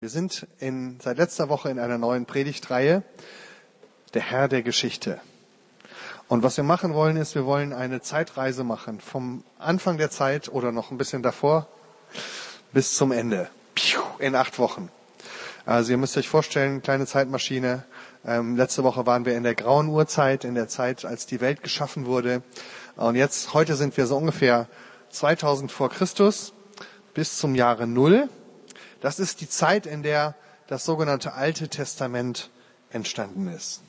Wir sind in, seit letzter Woche in einer neuen Predigtreihe, der Herr der Geschichte. Und was wir machen wollen, ist, wir wollen eine Zeitreise machen, vom Anfang der Zeit oder noch ein bisschen davor bis zum Ende, in acht Wochen. Also ihr müsst euch vorstellen, kleine Zeitmaschine. Ähm, letzte Woche waren wir in der grauen Urzeit, in der Zeit, als die Welt geschaffen wurde. Und jetzt, heute sind wir so ungefähr 2000 vor Christus bis zum Jahre Null. Das ist die Zeit, in der das sogenannte Alte Testament entstanden ist.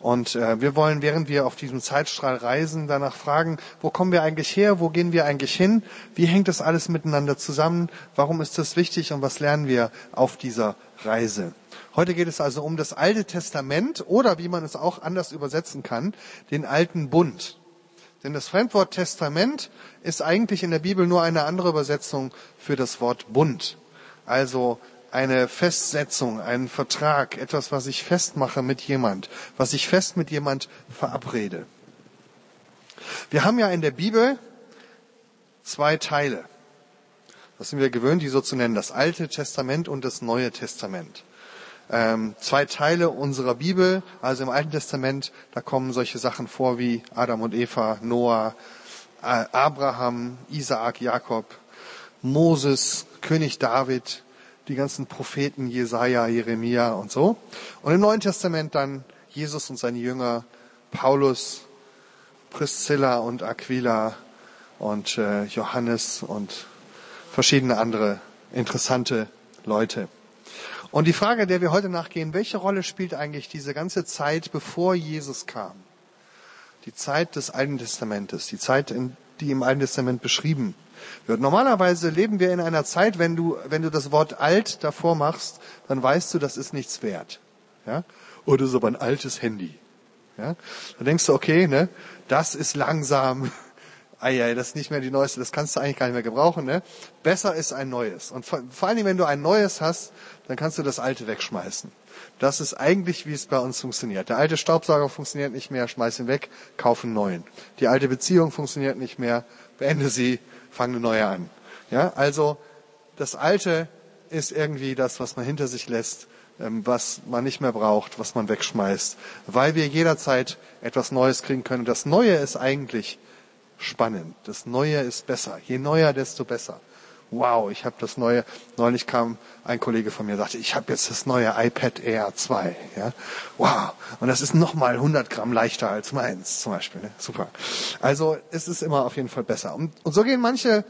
Und äh, wir wollen, während wir auf diesem Zeitstrahl reisen, danach fragen, wo kommen wir eigentlich her, wo gehen wir eigentlich hin, wie hängt das alles miteinander zusammen, warum ist das wichtig und was lernen wir auf dieser Reise. Heute geht es also um das Alte Testament oder wie man es auch anders übersetzen kann, den alten Bund. Denn das Fremdwort Testament ist eigentlich in der Bibel nur eine andere Übersetzung für das Wort Bund. Also eine Festsetzung, einen Vertrag, etwas, was ich festmache mit jemand, was ich fest mit jemand verabrede. Wir haben ja in der Bibel zwei Teile. Das sind wir gewöhnt, die so zu nennen, das Alte Testament und das Neue Testament. Ähm, zwei Teile unserer Bibel, also im Alten Testament, da kommen solche Sachen vor wie Adam und Eva, Noah, Abraham, Isaak, Jakob, Moses, König David, die ganzen Propheten Jesaja, Jeremia und so. Und im Neuen Testament dann Jesus und seine Jünger, Paulus, Priscilla und Aquila und äh, Johannes und verschiedene andere interessante Leute. Und die Frage, der wir heute nachgehen, welche Rolle spielt eigentlich diese ganze Zeit, bevor Jesus kam? Die Zeit des Alten Testamentes, die Zeit, die im Alten Testament beschrieben wird. Normalerweise leben wir in einer Zeit, wenn du, wenn du das Wort alt davor machst, dann weißt du, das ist nichts wert. Ja? Oder so ein altes Handy. Ja? Dann denkst du, okay, ne, das ist langsam. Eieiei, das ist nicht mehr die neueste, das kannst du eigentlich gar nicht mehr gebrauchen. Ne? Besser ist ein neues. Und vor, vor allen Dingen, wenn du ein neues hast, dann kannst du das alte wegschmeißen. Das ist eigentlich, wie es bei uns funktioniert. Der alte Staubsauger funktioniert nicht mehr, schmeiß ihn weg, kauf einen neuen. Die alte Beziehung funktioniert nicht mehr, beende sie, fang eine neue an. Ja, also das Alte ist irgendwie das, was man hinter sich lässt, ähm, was man nicht mehr braucht, was man wegschmeißt, weil wir jederzeit etwas Neues kriegen können. Das Neue ist eigentlich spannend. Das Neue ist besser. Je neuer, desto besser. Wow, ich habe das neue. Neulich kam ein Kollege von mir, sagte, ich habe jetzt das neue iPad Air 2. Ja, wow. Und das ist nochmal 100 Gramm leichter als meins, zum Beispiel. Ne? Super. Also es ist immer auf jeden Fall besser. Und, und so gehen manche,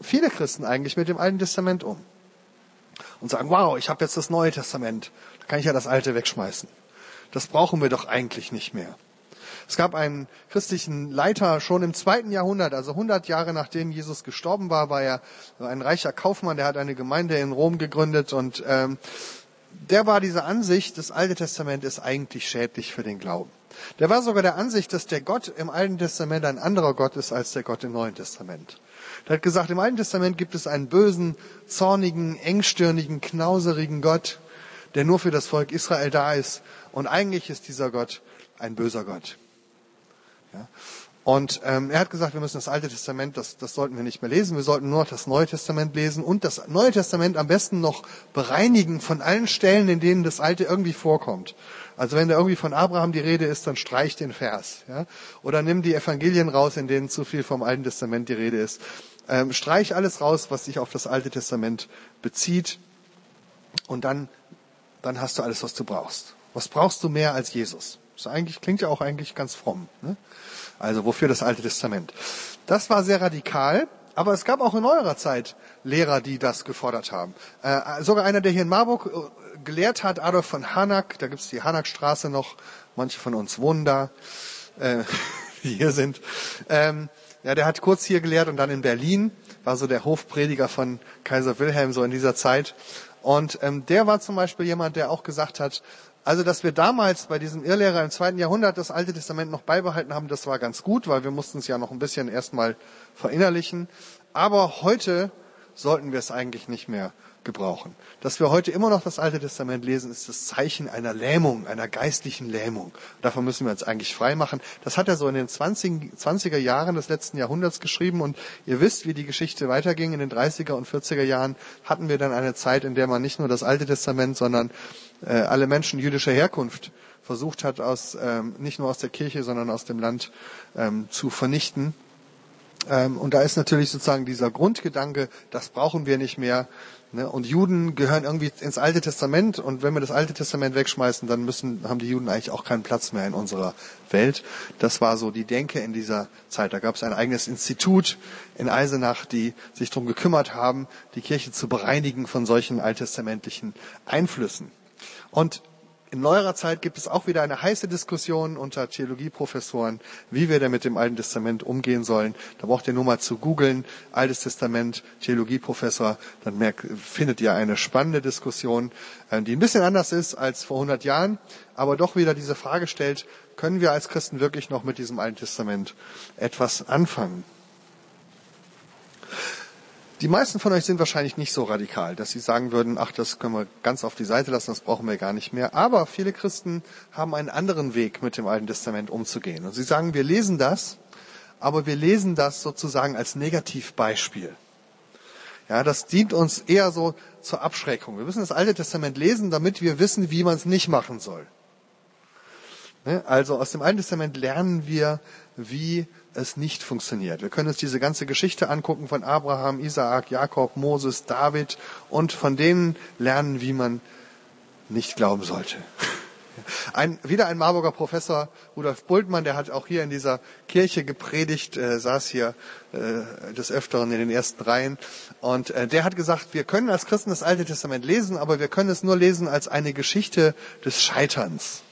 viele Christen eigentlich mit dem Alten Testament um und sagen, wow, ich habe jetzt das Neue Testament. Da kann ich ja das Alte wegschmeißen. Das brauchen wir doch eigentlich nicht mehr. Es gab einen christlichen Leiter schon im zweiten Jahrhundert, also 100 Jahre nachdem Jesus gestorben war, war er ein reicher Kaufmann, der hat eine Gemeinde in Rom gegründet und ähm, der war dieser Ansicht, das Alte Testament ist eigentlich schädlich für den Glauben. Der war sogar der Ansicht, dass der Gott im Alten Testament ein anderer Gott ist als der Gott im Neuen Testament. Der hat gesagt, im Alten Testament gibt es einen bösen, zornigen, engstirnigen, knauserigen Gott, der nur für das Volk Israel da ist. Und eigentlich ist dieser Gott ein böser Gott. Ja. Und ähm, er hat gesagt, wir müssen das Alte Testament, das, das sollten wir nicht mehr lesen, wir sollten nur das Neue Testament lesen und das Neue Testament am besten noch bereinigen von allen Stellen, in denen das Alte irgendwie vorkommt. Also wenn da irgendwie von Abraham die Rede ist, dann streich den Vers. Ja? Oder nimm die Evangelien raus, in denen zu viel vom Alten Testament die Rede ist. Ähm, streich alles raus, was sich auf das Alte Testament bezieht. Und dann, dann hast du alles, was du brauchst. Was brauchst du mehr als Jesus? Das eigentlich, klingt ja auch eigentlich ganz fromm. Ne? Also wofür das Alte Testament? Das war sehr radikal, aber es gab auch in neuerer Zeit Lehrer, die das gefordert haben. Äh, sogar einer, der hier in Marburg äh, gelehrt hat, Adolf von Hanak, da gibt's die Hanakstraße noch, manche von uns wohnen da, äh, die hier sind. Ähm, ja, der hat kurz hier gelehrt und dann in Berlin, war so der Hofprediger von Kaiser Wilhelm so in dieser Zeit. Und ähm, der war zum Beispiel jemand, der auch gesagt hat, also, dass wir damals bei diesem Irrlehrer im zweiten Jahrhundert das Alte Testament noch beibehalten haben, das war ganz gut, weil wir mussten es ja noch ein bisschen erstmal verinnerlichen. Aber heute sollten wir es eigentlich nicht mehr gebrauchen. Dass wir heute immer noch das Alte Testament lesen, ist das Zeichen einer Lähmung, einer geistlichen Lähmung. Davon müssen wir uns eigentlich frei machen. Das hat er so in den 20, 20er Jahren des letzten Jahrhunderts geschrieben und ihr wisst, wie die Geschichte weiterging. In den 30er und 40er Jahren hatten wir dann eine Zeit, in der man nicht nur das Alte Testament, sondern äh, alle Menschen jüdischer Herkunft versucht hat, aus, ähm, nicht nur aus der Kirche, sondern aus dem Land ähm, zu vernichten. Ähm, und da ist natürlich sozusagen dieser Grundgedanke, das brauchen wir nicht mehr. Ne? Und Juden gehören irgendwie ins Alte Testament. Und wenn wir das Alte Testament wegschmeißen, dann müssen, haben die Juden eigentlich auch keinen Platz mehr in unserer Welt. Das war so die Denke in dieser Zeit. Da gab es ein eigenes Institut in Eisenach, die sich darum gekümmert haben, die Kirche zu bereinigen von solchen alttestamentlichen Einflüssen. Und in neuerer Zeit gibt es auch wieder eine heiße Diskussion unter Theologieprofessoren, wie wir denn mit dem Alten Testament umgehen sollen. Da braucht ihr nur mal zu googeln, Altes Testament, Theologieprofessor, dann merkt, findet ihr eine spannende Diskussion, äh, die ein bisschen anders ist als vor 100 Jahren, aber doch wieder diese Frage stellt, können wir als Christen wirklich noch mit diesem Alten Testament etwas anfangen? Die meisten von euch sind wahrscheinlich nicht so radikal, dass sie sagen würden, ach, das können wir ganz auf die Seite lassen, das brauchen wir gar nicht mehr. Aber viele Christen haben einen anderen Weg, mit dem Alten Testament umzugehen. Und sie sagen, wir lesen das, aber wir lesen das sozusagen als Negativbeispiel. Ja, das dient uns eher so zur Abschreckung. Wir müssen das Alte Testament lesen, damit wir wissen, wie man es nicht machen soll. Ne? Also aus dem Alten Testament lernen wir, wie es nicht funktioniert. Wir können uns diese ganze Geschichte angucken von Abraham, Isaak, Jakob, Moses, David und von denen lernen, wie man nicht glauben sollte. Ein, wieder ein Marburger Professor, Rudolf Bultmann, der hat auch hier in dieser Kirche gepredigt, äh, saß hier äh, des Öfteren in den ersten Reihen. Und äh, der hat gesagt, wir können als Christen das Alte Testament lesen, aber wir können es nur lesen als eine Geschichte des Scheiterns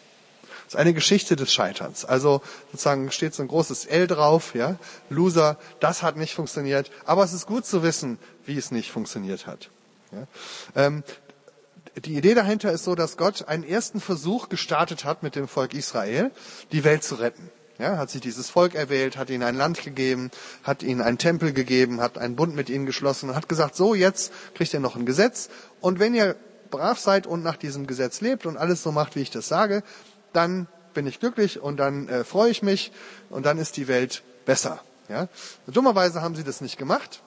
ist eine Geschichte des Scheiterns. Also sozusagen steht so ein großes L drauf, ja, Loser, das hat nicht funktioniert, aber es ist gut zu wissen, wie es nicht funktioniert hat. Ja. Ähm, die Idee dahinter ist so, dass Gott einen ersten Versuch gestartet hat mit dem Volk Israel, die Welt zu retten. Ja, hat sich dieses Volk erwählt, hat ihnen ein Land gegeben, hat ihnen einen Tempel gegeben, hat einen Bund mit ihnen geschlossen und hat gesagt, so jetzt kriegt ihr noch ein Gesetz und wenn ihr brav seid und nach diesem Gesetz lebt und alles so macht, wie ich das sage, dann bin ich glücklich und dann äh, freue ich mich und dann ist die Welt besser. Ja? Dummerweise haben sie das nicht gemacht.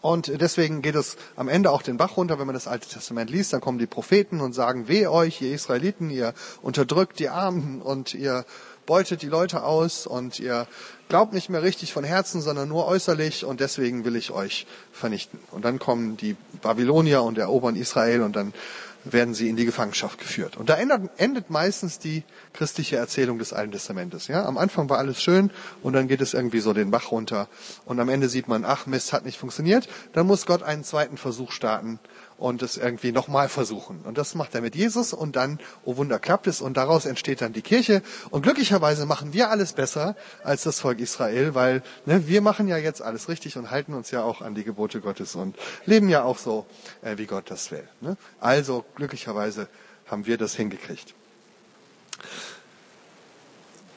Und deswegen geht es am Ende auch den Bach runter, wenn man das Alte Testament liest, dann kommen die Propheten und sagen, weh euch, ihr Israeliten, ihr unterdrückt die Armen und ihr beutet die Leute aus und ihr glaubt nicht mehr richtig von Herzen, sondern nur äußerlich und deswegen will ich euch vernichten. Und dann kommen die Babylonier und erobern Israel und dann werden sie in die Gefangenschaft geführt. Und da endet, meistens die christliche Erzählung des Alten Testamentes. Ja, am Anfang war alles schön und dann geht es irgendwie so den Bach runter und am Ende sieht man, ach Mist, hat nicht funktioniert. Dann muss Gott einen zweiten Versuch starten und es irgendwie nochmal versuchen. Und das macht er mit Jesus und dann, oh Wunder, klappt es und daraus entsteht dann die Kirche. Und glücklicherweise machen wir alles besser als das Volk Israel, weil ne, wir machen ja jetzt alles richtig und halten uns ja auch an die Gebote Gottes und leben ja auch so, äh, wie Gott das will. Ne? Also glücklicherweise haben wir das hingekriegt.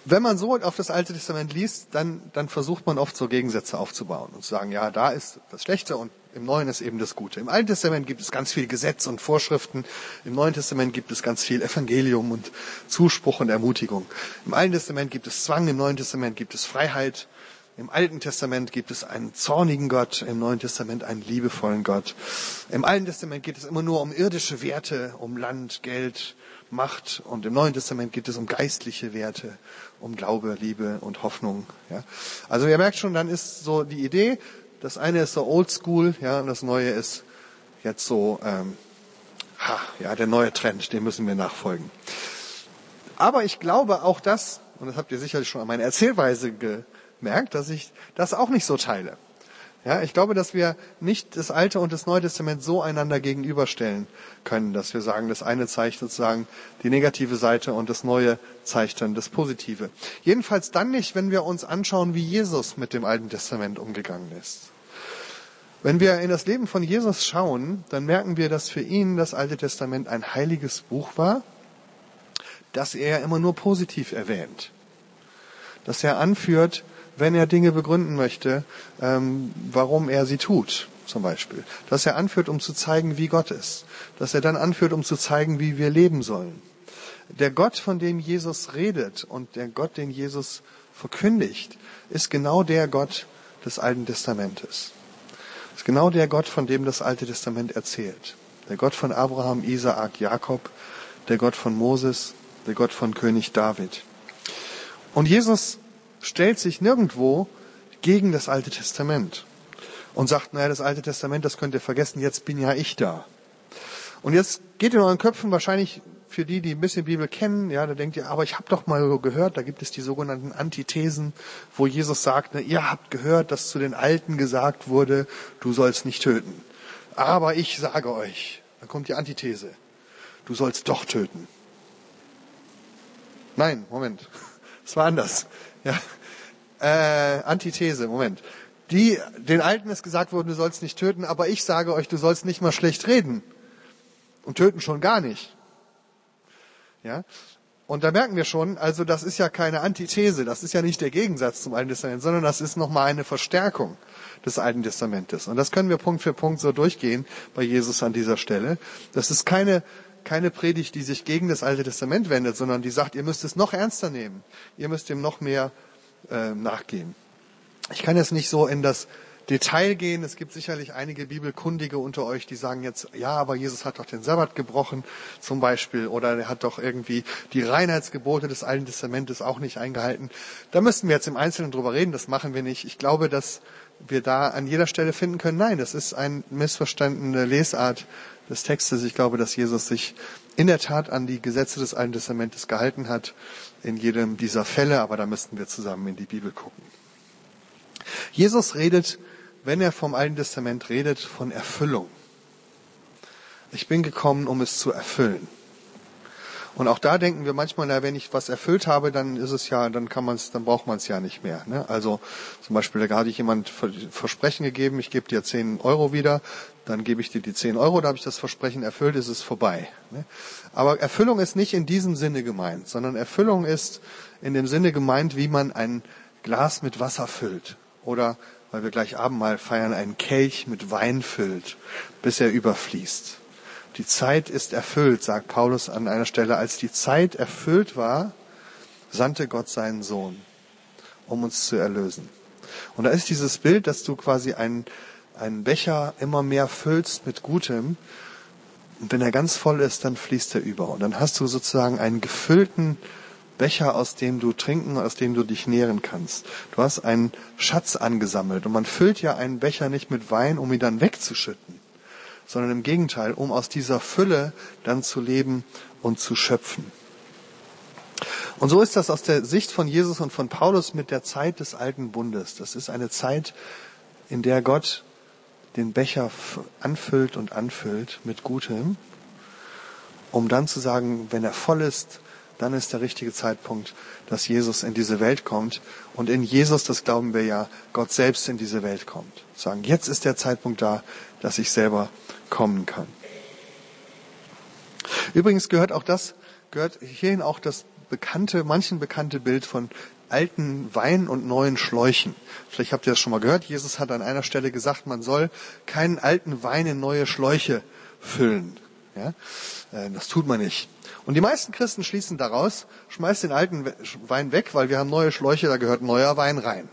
Wenn man so auf das Alte Testament liest, dann, dann versucht man oft so Gegensätze aufzubauen und zu sagen, ja, da ist das Schlechte und im Neuen ist eben das Gute. Im Alten Testament gibt es ganz viel Gesetz und Vorschriften. Im Neuen Testament gibt es ganz viel Evangelium und Zuspruch und Ermutigung. Im Alten Testament gibt es Zwang, im Neuen Testament gibt es Freiheit. Im Alten Testament gibt es einen zornigen Gott, im Neuen Testament einen liebevollen Gott. Im Alten Testament geht es immer nur um irdische Werte, um Land, Geld, Macht. Und im Neuen Testament geht es um geistliche Werte, um Glaube, Liebe und Hoffnung. Ja. Also ihr merkt schon, dann ist so die Idee, das eine ist so oldschool, ja, und das neue ist jetzt so, ähm, ha, ja, der neue Trend, dem müssen wir nachfolgen. Aber ich glaube auch das, und das habt ihr sicherlich schon an meiner Erzählweise gemerkt, dass ich das auch nicht so teile. Ja, ich glaube, dass wir nicht das Alte und das Neue Testament so einander gegenüberstellen können, dass wir sagen, das eine zeigt sozusagen die negative Seite und das Neue zeigt dann das Positive. Jedenfalls dann nicht, wenn wir uns anschauen, wie Jesus mit dem Alten Testament umgegangen ist. Wenn wir in das Leben von Jesus schauen, dann merken wir, dass für ihn das Alte Testament ein heiliges Buch war, das er immer nur positiv erwähnt. Dass er anführt, wenn er Dinge begründen möchte, ähm, warum er sie tut. zum Beispiel. Dass er anführt, um zu zeigen, wie Gott ist. Dass er dann anführt, um zu zeigen, wie wir leben sollen. Der Gott, von dem Jesus redet und der Gott, den Jesus verkündigt, ist genau der Gott des Alten Testamentes. Ist genau der Gott, von dem das Alte Testament erzählt. Der Gott von Abraham, Isaak, Jakob, der Gott von Moses, der Gott von König David. Und Jesus stellt sich nirgendwo gegen das Alte Testament und sagt, naja, das Alte Testament, das könnt ihr vergessen, jetzt bin ja ich da. Und jetzt geht in euren Köpfen wahrscheinlich für die, die ein bisschen Bibel kennen, ja, da denkt ihr, aber ich habe doch mal gehört, da gibt es die sogenannten Antithesen, wo Jesus sagt, ne, ihr habt gehört, dass zu den Alten gesagt wurde, du sollst nicht töten. Aber ich sage euch, dann kommt die Antithese, du sollst doch töten. Nein, Moment, es war anders. Ja, äh, Antithese, Moment. Die, den Alten ist gesagt worden, du sollst nicht töten, aber ich sage euch, du sollst nicht mal schlecht reden. Und töten schon gar nicht. Ja? Und da merken wir schon, also das ist ja keine Antithese, das ist ja nicht der Gegensatz zum Alten Testament, sondern das ist nochmal eine Verstärkung des Alten Testamentes. Und das können wir Punkt für Punkt so durchgehen bei Jesus an dieser Stelle. Das ist keine, keine Predigt, die sich gegen das Alte Testament wendet, sondern die sagt, ihr müsst es noch ernster nehmen. Ihr müsst dem noch mehr äh, nachgehen. Ich kann jetzt nicht so in das Detail gehen. Es gibt sicherlich einige Bibelkundige unter euch, die sagen jetzt, ja, aber Jesus hat doch den Sabbat gebrochen, zum Beispiel, oder er hat doch irgendwie die Reinheitsgebote des Alten Testamentes auch nicht eingehalten. Da müssten wir jetzt im Einzelnen drüber reden, das machen wir nicht. Ich glaube, dass wir da an jeder Stelle finden können, nein, das ist eine missverstandene Lesart des Textes. Ich glaube, dass Jesus sich in der Tat an die Gesetze des Alten Testamentes gehalten hat, in jedem dieser Fälle, aber da müssten wir zusammen in die Bibel gucken. Jesus redet wenn er vom Alten Testament redet, von Erfüllung. Ich bin gekommen, um es zu erfüllen. Und auch da denken wir manchmal, na, wenn ich was erfüllt habe, dann ist es ja, dann kann man es, dann braucht man es ja nicht mehr. Ne? Also zum Beispiel, da hatte ich jemand Versprechen gegeben, ich gebe dir 10 Euro wieder, dann gebe ich dir die 10 Euro, da habe ich das Versprechen erfüllt, ist es vorbei. Ne? Aber Erfüllung ist nicht in diesem Sinne gemeint, sondern Erfüllung ist in dem Sinne gemeint, wie man ein Glas mit Wasser füllt oder weil wir gleich Abendmahl feiern, einen Kelch mit Wein füllt, bis er überfließt. Die Zeit ist erfüllt, sagt Paulus an einer Stelle. Als die Zeit erfüllt war, sandte Gott seinen Sohn, um uns zu erlösen. Und da ist dieses Bild, dass du quasi einen, einen Becher immer mehr füllst mit Gutem. Und wenn er ganz voll ist, dann fließt er über. Und dann hast du sozusagen einen gefüllten Becher, aus dem du trinken, aus dem du dich nähren kannst. Du hast einen Schatz angesammelt und man füllt ja einen Becher nicht mit Wein, um ihn dann wegzuschütten, sondern im Gegenteil, um aus dieser Fülle dann zu leben und zu schöpfen. Und so ist das aus der Sicht von Jesus und von Paulus mit der Zeit des alten Bundes. Das ist eine Zeit, in der Gott den Becher anfüllt und anfüllt mit Gutem, um dann zu sagen, wenn er voll ist, dann ist der richtige Zeitpunkt, dass Jesus in diese Welt kommt. Und in Jesus, das glauben wir ja, Gott selbst in diese Welt kommt. Sagen, jetzt ist der Zeitpunkt da, dass ich selber kommen kann. Übrigens gehört auch das, gehört hierhin auch das bekannte, manchen bekannte Bild von alten Wein und neuen Schläuchen. Vielleicht habt ihr das schon mal gehört. Jesus hat an einer Stelle gesagt, man soll keinen alten Wein in neue Schläuche füllen. Ja? Äh, das tut man nicht. Und die meisten Christen schließen daraus, schmeißt den alten Wein weg, weil wir haben neue Schläuche, da gehört neuer Wein rein.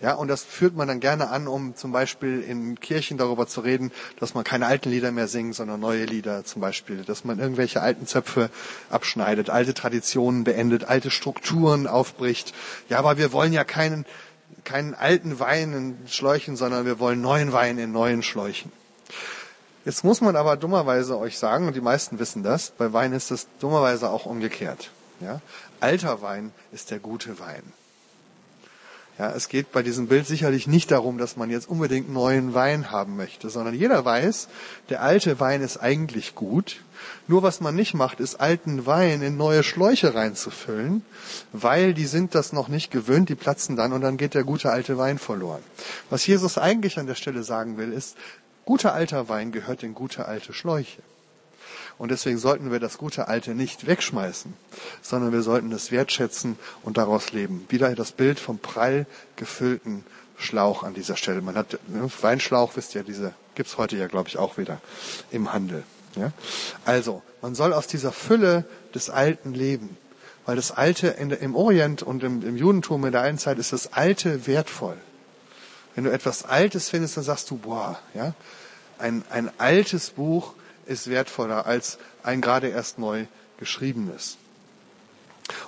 Ja, und das führt man dann gerne an, um zum Beispiel in Kirchen darüber zu reden, dass man keine alten Lieder mehr singt, sondern neue Lieder zum Beispiel, dass man irgendwelche alten Zöpfe abschneidet, alte Traditionen beendet, alte Strukturen aufbricht. Ja, aber wir wollen ja keinen, keinen alten Wein in Schläuchen, sondern wir wollen neuen Wein in neuen Schläuchen. Jetzt muss man aber dummerweise euch sagen, und die meisten wissen das, bei Wein ist das dummerweise auch umgekehrt. Ja? Alter Wein ist der gute Wein. Ja, es geht bei diesem Bild sicherlich nicht darum, dass man jetzt unbedingt neuen Wein haben möchte, sondern jeder weiß, der alte Wein ist eigentlich gut. Nur was man nicht macht, ist alten Wein in neue Schläuche reinzufüllen, weil die sind das noch nicht gewöhnt, die platzen dann und dann geht der gute alte Wein verloren. Was Jesus eigentlich an der Stelle sagen will, ist, Guter alter Wein gehört in gute alte Schläuche. Und deswegen sollten wir das gute Alte nicht wegschmeißen, sondern wir sollten es wertschätzen und daraus leben. Wieder das Bild vom prall gefüllten, Schlauch an dieser Stelle. Man hat ne, Weinschlauch, wisst ihr, diese gibt's heute ja, glaube ich, auch wieder im Handel. Ja? Also, man soll aus dieser Fülle des Alten leben. Weil das Alte in, im Orient und im, im Judentum in der einen Zeit ist das Alte wertvoll. Wenn du etwas Altes findest, dann sagst du, boah, ja, ein, ein altes Buch ist wertvoller als ein gerade erst neu geschriebenes.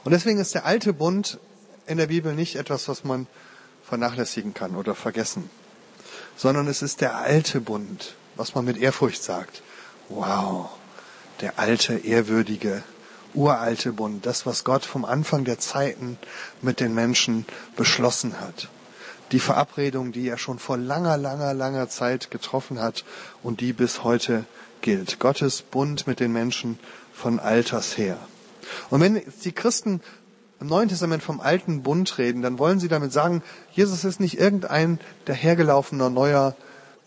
Und deswegen ist der alte Bund in der Bibel nicht etwas, was man vernachlässigen kann oder vergessen, sondern es ist der alte Bund, was man mit Ehrfurcht sagt. Wow, der alte, ehrwürdige, uralte Bund, das, was Gott vom Anfang der Zeiten mit den Menschen beschlossen hat. Die Verabredung, die er schon vor langer, langer, langer Zeit getroffen hat und die bis heute gilt. Gottes Bund mit den Menschen von alters her. Und wenn die Christen im Neuen Testament vom alten Bund reden, dann wollen sie damit sagen, Jesus ist nicht irgendein dahergelaufener neuer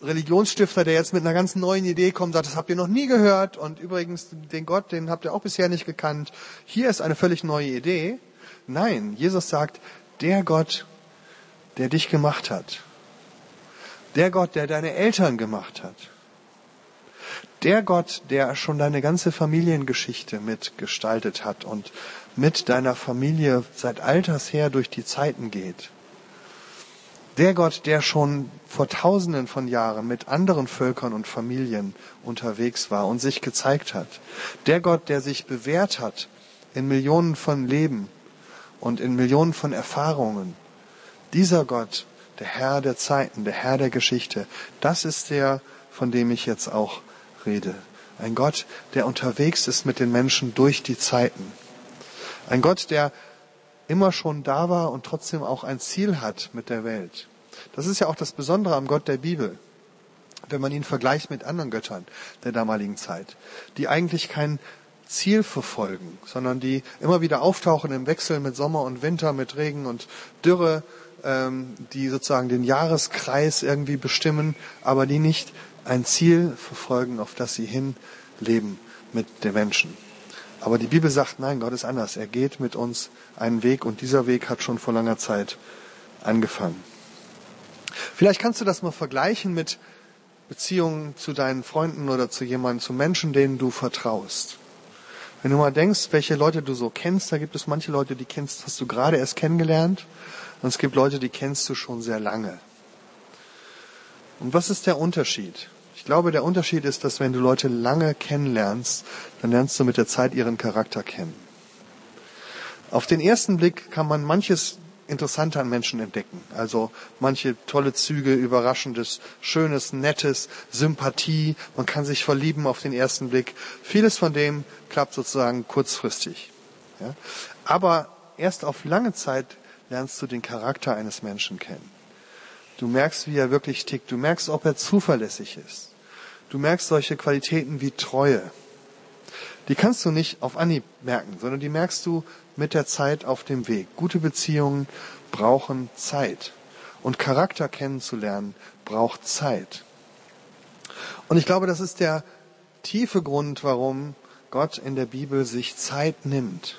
Religionsstifter, der jetzt mit einer ganz neuen Idee kommt, sagt, das habt ihr noch nie gehört und übrigens den Gott, den habt ihr auch bisher nicht gekannt. Hier ist eine völlig neue Idee. Nein, Jesus sagt, der Gott, der dich gemacht hat, der Gott, der deine Eltern gemacht hat, der Gott, der schon deine ganze Familiengeschichte mitgestaltet hat und mit deiner Familie seit alters her durch die Zeiten geht, der Gott, der schon vor tausenden von Jahren mit anderen Völkern und Familien unterwegs war und sich gezeigt hat. Der Gott, der sich bewährt hat in Millionen von Leben und in Millionen von Erfahrungen. Dieser Gott, der Herr der Zeiten, der Herr der Geschichte, das ist der, von dem ich jetzt auch rede. Ein Gott, der unterwegs ist mit den Menschen durch die Zeiten. Ein Gott, der immer schon da war und trotzdem auch ein Ziel hat mit der Welt. Das ist ja auch das Besondere am Gott der Bibel, wenn man ihn vergleicht mit anderen Göttern der damaligen Zeit, die eigentlich kein Ziel verfolgen, sondern die immer wieder auftauchen im Wechsel mit Sommer und Winter, mit Regen und Dürre, ähm, die sozusagen den Jahreskreis irgendwie bestimmen, aber die nicht ein Ziel verfolgen, auf das sie hinleben mit den Menschen. Aber die Bibel sagt, nein, Gott ist anders. Er geht mit uns einen Weg und dieser Weg hat schon vor langer Zeit angefangen. Vielleicht kannst du das mal vergleichen mit Beziehungen zu deinen Freunden oder zu jemandem, zu Menschen, denen du vertraust. Wenn du mal denkst, welche Leute du so kennst, da gibt es manche Leute, die kennst, hast du gerade erst kennengelernt und es gibt Leute, die kennst du schon sehr lange. Und was ist der Unterschied? Ich glaube, der Unterschied ist, dass wenn du Leute lange kennenlernst, dann lernst du mit der Zeit ihren Charakter kennen. Auf den ersten Blick kann man manches Interessante an Menschen entdecken. Also manche tolle Züge, Überraschendes, Schönes, Nettes, Sympathie. Man kann sich verlieben auf den ersten Blick. Vieles von dem klappt sozusagen kurzfristig. Ja? Aber erst auf lange Zeit lernst du den Charakter eines Menschen kennen. Du merkst, wie er wirklich tickt. Du merkst, ob er zuverlässig ist. Du merkst solche Qualitäten wie Treue. Die kannst du nicht auf Anhieb merken, sondern die merkst du mit der Zeit auf dem Weg. Gute Beziehungen brauchen Zeit. Und Charakter kennenzulernen braucht Zeit. Und ich glaube, das ist der tiefe Grund, warum Gott in der Bibel sich Zeit nimmt,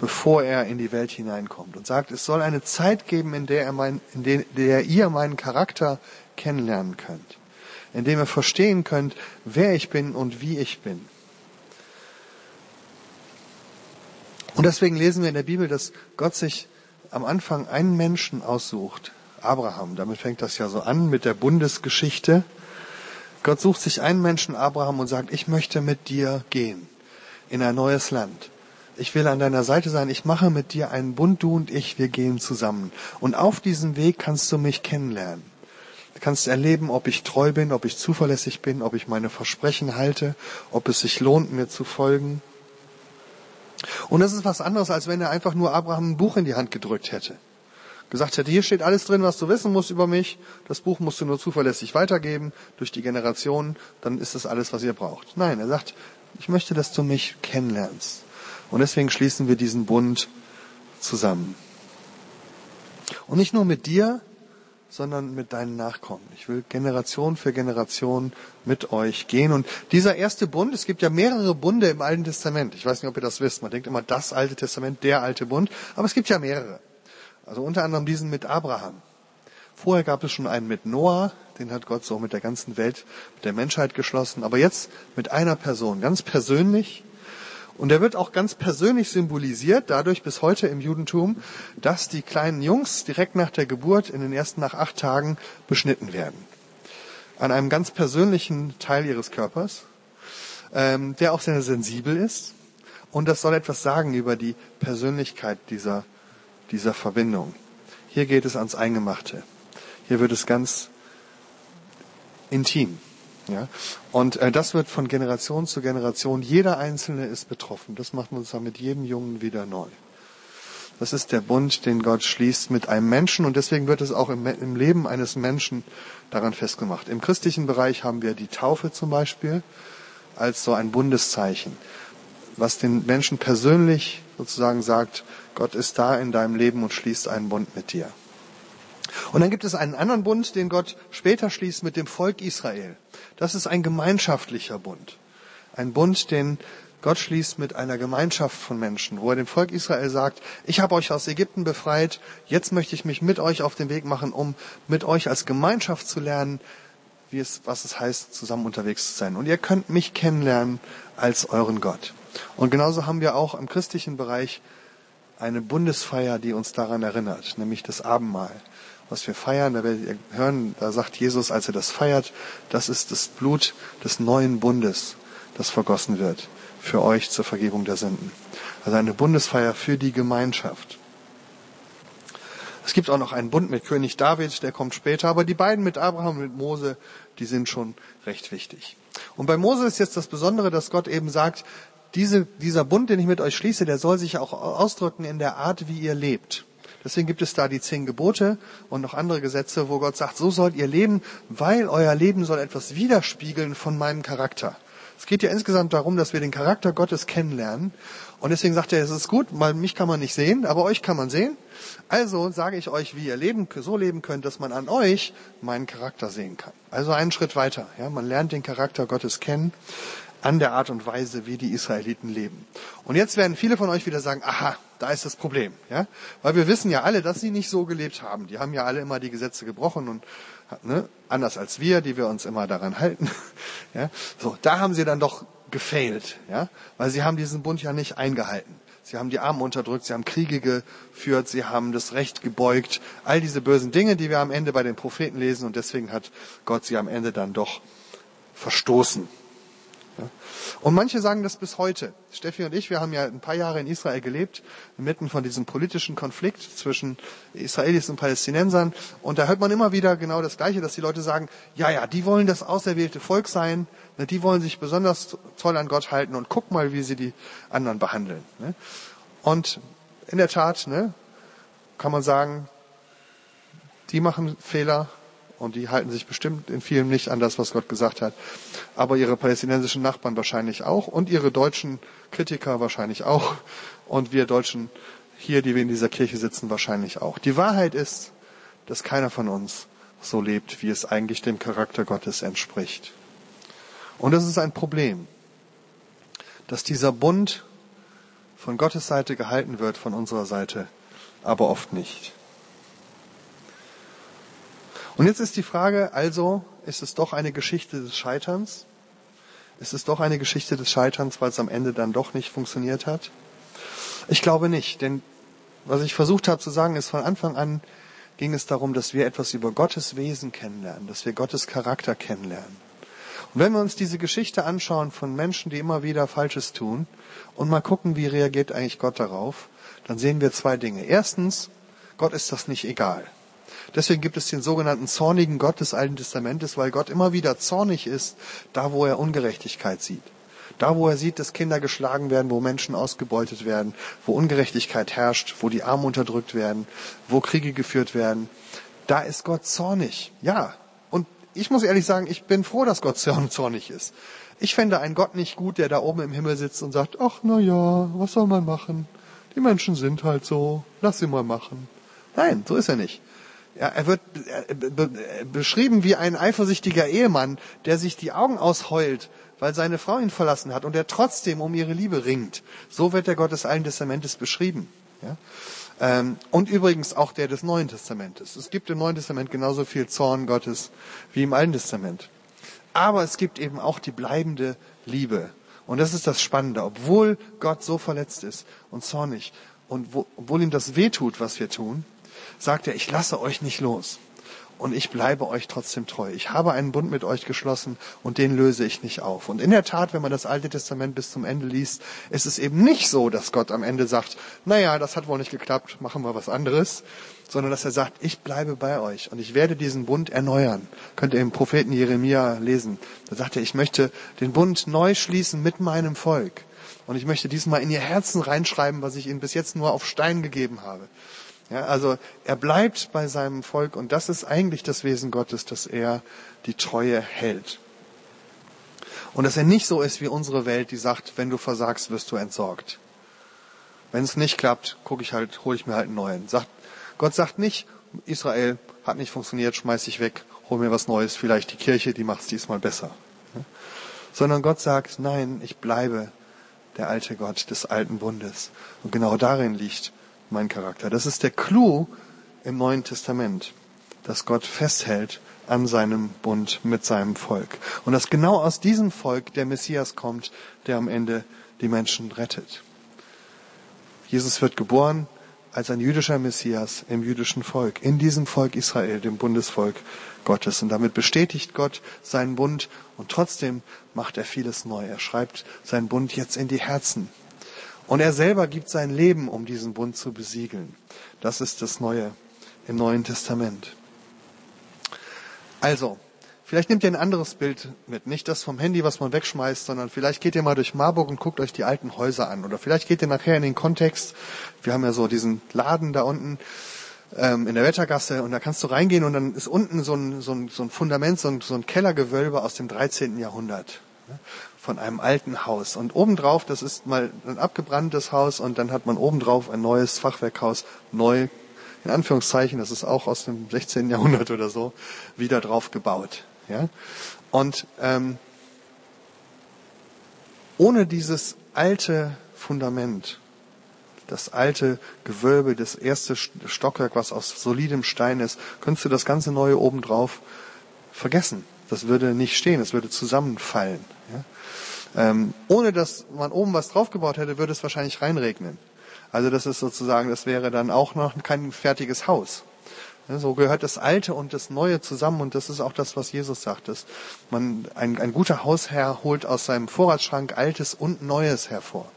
bevor er in die Welt hineinkommt und sagt, es soll eine Zeit geben, in der, er mein, in der ihr meinen Charakter kennenlernen könnt indem ihr verstehen könnt, wer ich bin und wie ich bin. Und deswegen lesen wir in der Bibel, dass Gott sich am Anfang einen Menschen aussucht, Abraham. Damit fängt das ja so an mit der Bundesgeschichte. Gott sucht sich einen Menschen, Abraham, und sagt, ich möchte mit dir gehen in ein neues Land. Ich will an deiner Seite sein. Ich mache mit dir einen Bund, du und ich, wir gehen zusammen. Und auf diesem Weg kannst du mich kennenlernen. Du kannst erleben, ob ich treu bin, ob ich zuverlässig bin, ob ich meine Versprechen halte, ob es sich lohnt, mir zu folgen. Und das ist was anderes, als wenn er einfach nur Abraham ein Buch in die Hand gedrückt hätte. Gesagt hätte, hier steht alles drin, was du wissen musst über mich. Das Buch musst du nur zuverlässig weitergeben durch die Generationen. Dann ist das alles, was ihr braucht. Nein, er sagt, ich möchte, dass du mich kennenlernst. Und deswegen schließen wir diesen Bund zusammen. Und nicht nur mit dir, sondern mit deinen Nachkommen. Ich will Generation für Generation mit euch gehen. Und dieser erste Bund, es gibt ja mehrere Bunde im Alten Testament. Ich weiß nicht, ob ihr das wisst. Man denkt immer das Alte Testament, der alte Bund. Aber es gibt ja mehrere. Also unter anderem diesen mit Abraham. Vorher gab es schon einen mit Noah, den hat Gott so mit der ganzen Welt, mit der Menschheit geschlossen, aber jetzt mit einer Person, ganz persönlich. Und er wird auch ganz persönlich symbolisiert, dadurch bis heute im Judentum, dass die kleinen Jungs direkt nach der Geburt in den ersten nach acht Tagen beschnitten werden. An einem ganz persönlichen Teil ihres Körpers, ähm, der auch sehr sensibel ist. Und das soll etwas sagen über die Persönlichkeit dieser, dieser Verbindung. Hier geht es ans Eingemachte. Hier wird es ganz intim. Ja? Und äh, das wird von Generation zu Generation, jeder Einzelne ist betroffen. Das macht uns dann mit jedem Jungen wieder neu. Das ist der Bund, den Gott schließt mit einem Menschen und deswegen wird es auch im, im Leben eines Menschen daran festgemacht. Im christlichen Bereich haben wir die Taufe zum Beispiel als so ein Bundeszeichen, was den Menschen persönlich sozusagen sagt, Gott ist da in deinem Leben und schließt einen Bund mit dir. Und dann gibt es einen anderen Bund, den Gott später schließt mit dem Volk Israel. Das ist ein gemeinschaftlicher Bund. Ein Bund, den Gott schließt mit einer Gemeinschaft von Menschen, wo er dem Volk Israel sagt, ich habe euch aus Ägypten befreit, jetzt möchte ich mich mit euch auf den Weg machen, um mit euch als Gemeinschaft zu lernen, wie es, was es heißt, zusammen unterwegs zu sein. Und ihr könnt mich kennenlernen als euren Gott. Und genauso haben wir auch im christlichen Bereich eine Bundesfeier, die uns daran erinnert, nämlich das Abendmahl was wir feiern, da werdet ihr hören, da sagt Jesus, als er das feiert, das ist das Blut des neuen Bundes, das vergossen wird für euch zur Vergebung der Sünden. Also eine Bundesfeier für die Gemeinschaft. Es gibt auch noch einen Bund mit König David, der kommt später, aber die beiden mit Abraham und mit Mose, die sind schon recht wichtig. Und bei Mose ist jetzt das Besondere, dass Gott eben sagt, diese, dieser Bund, den ich mit euch schließe, der soll sich auch ausdrücken in der Art, wie ihr lebt. Deswegen gibt es da die zehn Gebote und noch andere Gesetze, wo Gott sagt, so sollt ihr leben, weil euer Leben soll etwas widerspiegeln von meinem Charakter. Es geht ja insgesamt darum, dass wir den Charakter Gottes kennenlernen. Und deswegen sagt er, es ist gut, weil mich kann man nicht sehen, aber euch kann man sehen. Also sage ich euch, wie ihr leben, so leben könnt, dass man an euch meinen Charakter sehen kann. Also einen Schritt weiter. Ja, man lernt den Charakter Gottes kennen an der Art und Weise, wie die Israeliten leben. Und jetzt werden viele von euch wieder sagen, aha, da ist das Problem, ja, weil wir wissen ja alle, dass sie nicht so gelebt haben. Die haben ja alle immer die Gesetze gebrochen und ne, anders als wir, die wir uns immer daran halten. Ja, so, da haben sie dann doch gefailt, ja, weil sie haben diesen Bund ja nicht eingehalten. Sie haben die Armen unterdrückt, sie haben Kriege geführt, sie haben das Recht gebeugt, all diese bösen Dinge, die wir am Ende bei den Propheten lesen und deswegen hat Gott sie am Ende dann doch verstoßen. Und manche sagen das bis heute. Steffi und ich, wir haben ja ein paar Jahre in Israel gelebt, inmitten von diesem politischen Konflikt zwischen Israelis und Palästinensern. Und da hört man immer wieder genau das Gleiche, dass die Leute sagen, ja, ja, die wollen das auserwählte Volk sein, ne, die wollen sich besonders toll an Gott halten und guck mal, wie sie die anderen behandeln. Ne. Und in der Tat ne, kann man sagen, die machen Fehler, und die halten sich bestimmt in vielen nicht an das, was Gott gesagt hat. Aber ihre palästinensischen Nachbarn wahrscheinlich auch und ihre deutschen Kritiker wahrscheinlich auch und wir Deutschen hier, die wir in dieser Kirche sitzen, wahrscheinlich auch. Die Wahrheit ist, dass keiner von uns so lebt, wie es eigentlich dem Charakter Gottes entspricht. Und das ist ein Problem, dass dieser Bund von Gottes Seite gehalten wird, von unserer Seite aber oft nicht. Und jetzt ist die Frage, also, ist es doch eine Geschichte des Scheiterns? Ist es doch eine Geschichte des Scheiterns, weil es am Ende dann doch nicht funktioniert hat? Ich glaube nicht, denn was ich versucht habe zu sagen, ist von Anfang an ging es darum, dass wir etwas über Gottes Wesen kennenlernen, dass wir Gottes Charakter kennenlernen. Und wenn wir uns diese Geschichte anschauen von Menschen, die immer wieder Falsches tun und mal gucken, wie reagiert eigentlich Gott darauf, dann sehen wir zwei Dinge. Erstens, Gott ist das nicht egal. Deswegen gibt es den sogenannten zornigen Gott des Alten Testamentes, weil Gott immer wieder zornig ist, da wo er Ungerechtigkeit sieht. Da wo er sieht, dass Kinder geschlagen werden, wo Menschen ausgebeutet werden, wo Ungerechtigkeit herrscht, wo die Armen unterdrückt werden, wo Kriege geführt werden, da ist Gott zornig. Ja. Und ich muss ehrlich sagen, ich bin froh, dass Gott zornig ist. Ich fände einen Gott nicht gut, der da oben im Himmel sitzt und sagt, ach na ja, was soll man machen? Die Menschen sind halt so, lass sie mal machen. Nein, so ist er nicht. Ja, er wird beschrieben wie ein eifersüchtiger Ehemann, der sich die Augen ausheult, weil seine Frau ihn verlassen hat und der trotzdem um ihre Liebe ringt. So wird der Gott des Alten Testamentes beschrieben. Ja? Ähm, und übrigens auch der des Neuen Testamentes. Es gibt im Neuen Testament genauso viel Zorn Gottes wie im Alten Testament. Aber es gibt eben auch die bleibende Liebe. Und das ist das Spannende. Obwohl Gott so verletzt ist und zornig und wo, obwohl ihm das wehtut, was wir tun, sagt er, ich lasse euch nicht los und ich bleibe euch trotzdem treu. Ich habe einen Bund mit euch geschlossen und den löse ich nicht auf. Und in der Tat, wenn man das Alte Testament bis zum Ende liest, ist es eben nicht so, dass Gott am Ende sagt, naja, das hat wohl nicht geklappt, machen wir was anderes, sondern dass er sagt, ich bleibe bei euch und ich werde diesen Bund erneuern. Könnt ihr im Propheten Jeremia lesen. Da sagt er, ich möchte den Bund neu schließen mit meinem Volk. Und ich möchte diesmal in ihr Herzen reinschreiben, was ich ihnen bis jetzt nur auf Stein gegeben habe. Ja, also er bleibt bei seinem Volk und das ist eigentlich das Wesen Gottes, dass er die Treue hält. Und dass er nicht so ist wie unsere Welt, die sagt, wenn du versagst, wirst du entsorgt. Wenn es nicht klappt, gucke ich halt, hole ich mir halt einen neuen. Sagt, Gott sagt nicht, Israel hat nicht funktioniert, schmeiß dich weg, hol mir was Neues, vielleicht die Kirche, die macht es diesmal besser. Sondern Gott sagt, nein, ich bleibe der alte Gott des alten Bundes. Und genau darin liegt mein Charakter. Das ist der Clou im Neuen Testament, dass Gott festhält an seinem Bund mit seinem Volk. Und dass genau aus diesem Volk der Messias kommt, der am Ende die Menschen rettet. Jesus wird geboren als ein jüdischer Messias im jüdischen Volk, in diesem Volk Israel, dem Bundesvolk Gottes. Und damit bestätigt Gott seinen Bund und trotzdem macht er vieles neu. Er schreibt seinen Bund jetzt in die Herzen und er selber gibt sein Leben, um diesen Bund zu besiegeln. Das ist das Neue im Neuen Testament. Also, vielleicht nehmt ihr ein anderes Bild mit. Nicht das vom Handy, was man wegschmeißt, sondern vielleicht geht ihr mal durch Marburg und guckt euch die alten Häuser an. Oder vielleicht geht ihr nachher in den Kontext. Wir haben ja so diesen Laden da unten ähm, in der Wettergasse und da kannst du reingehen und dann ist unten so ein, so ein, so ein Fundament, so ein, so ein Kellergewölbe aus dem 13. Jahrhundert von einem alten Haus. Und obendrauf, das ist mal ein abgebranntes Haus und dann hat man obendrauf ein neues Fachwerkhaus, neu, in Anführungszeichen, das ist auch aus dem 16. Jahrhundert oder so, wieder drauf gebaut. Ja? Und ähm, ohne dieses alte Fundament, das alte Gewölbe, das erste Stockwerk, was aus solidem Stein ist, könntest du das ganze Neue obendrauf vergessen. Das würde nicht stehen, es würde zusammenfallen. Ja? Ähm, ohne dass man oben was draufgebaut hätte, würde es wahrscheinlich reinregnen. Also das ist sozusagen, das wäre dann auch noch kein fertiges Haus. So gehört das Alte und das Neue zusammen und das ist auch das, was Jesus sagt. Dass man, ein, ein guter Hausherr holt aus seinem Vorratsschrank Altes und Neues hervor.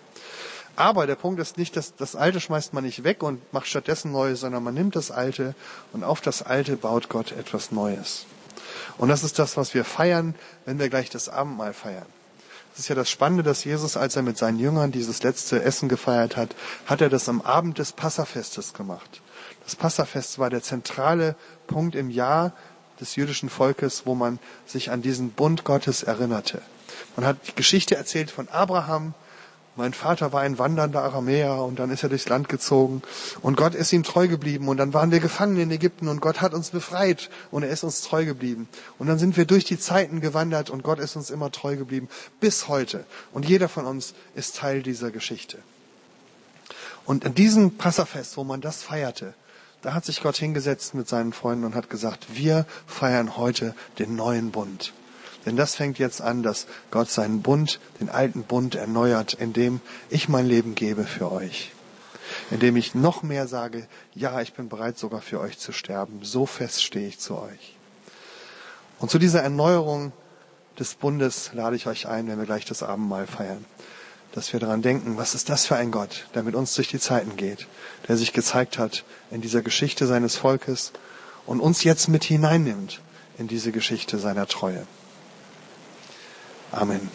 Aber der Punkt ist nicht, dass das Alte schmeißt man nicht weg und macht stattdessen Neues, sondern man nimmt das Alte und auf das Alte baut Gott etwas Neues. Und das ist das, was wir feiern, wenn wir gleich das Abendmahl feiern. Das ist ja das Spannende, dass Jesus, als er mit seinen Jüngern dieses letzte Essen gefeiert hat, hat er das am Abend des Passafestes gemacht. Das Passafest war der zentrale Punkt im Jahr des jüdischen Volkes, wo man sich an diesen Bund Gottes erinnerte. Man hat die Geschichte erzählt von Abraham, mein Vater war ein wandernder Aramäer und dann ist er durchs Land gezogen und Gott ist ihm treu geblieben und dann waren wir gefangen in Ägypten und Gott hat uns befreit und er ist uns treu geblieben. Und dann sind wir durch die Zeiten gewandert und Gott ist uns immer treu geblieben bis heute. Und jeder von uns ist Teil dieser Geschichte. Und in diesem Passafest, wo man das feierte, da hat sich Gott hingesetzt mit seinen Freunden und hat gesagt, wir feiern heute den neuen Bund. Denn das fängt jetzt an, dass Gott seinen Bund, den alten Bund erneuert, indem ich mein Leben gebe für euch. Indem ich noch mehr sage, ja, ich bin bereit sogar für euch zu sterben. So fest stehe ich zu euch. Und zu dieser Erneuerung des Bundes lade ich euch ein, wenn wir gleich das Abendmahl feiern. Dass wir daran denken, was ist das für ein Gott, der mit uns durch die Zeiten geht, der sich gezeigt hat in dieser Geschichte seines Volkes und uns jetzt mit hineinnimmt in diese Geschichte seiner Treue. Amen.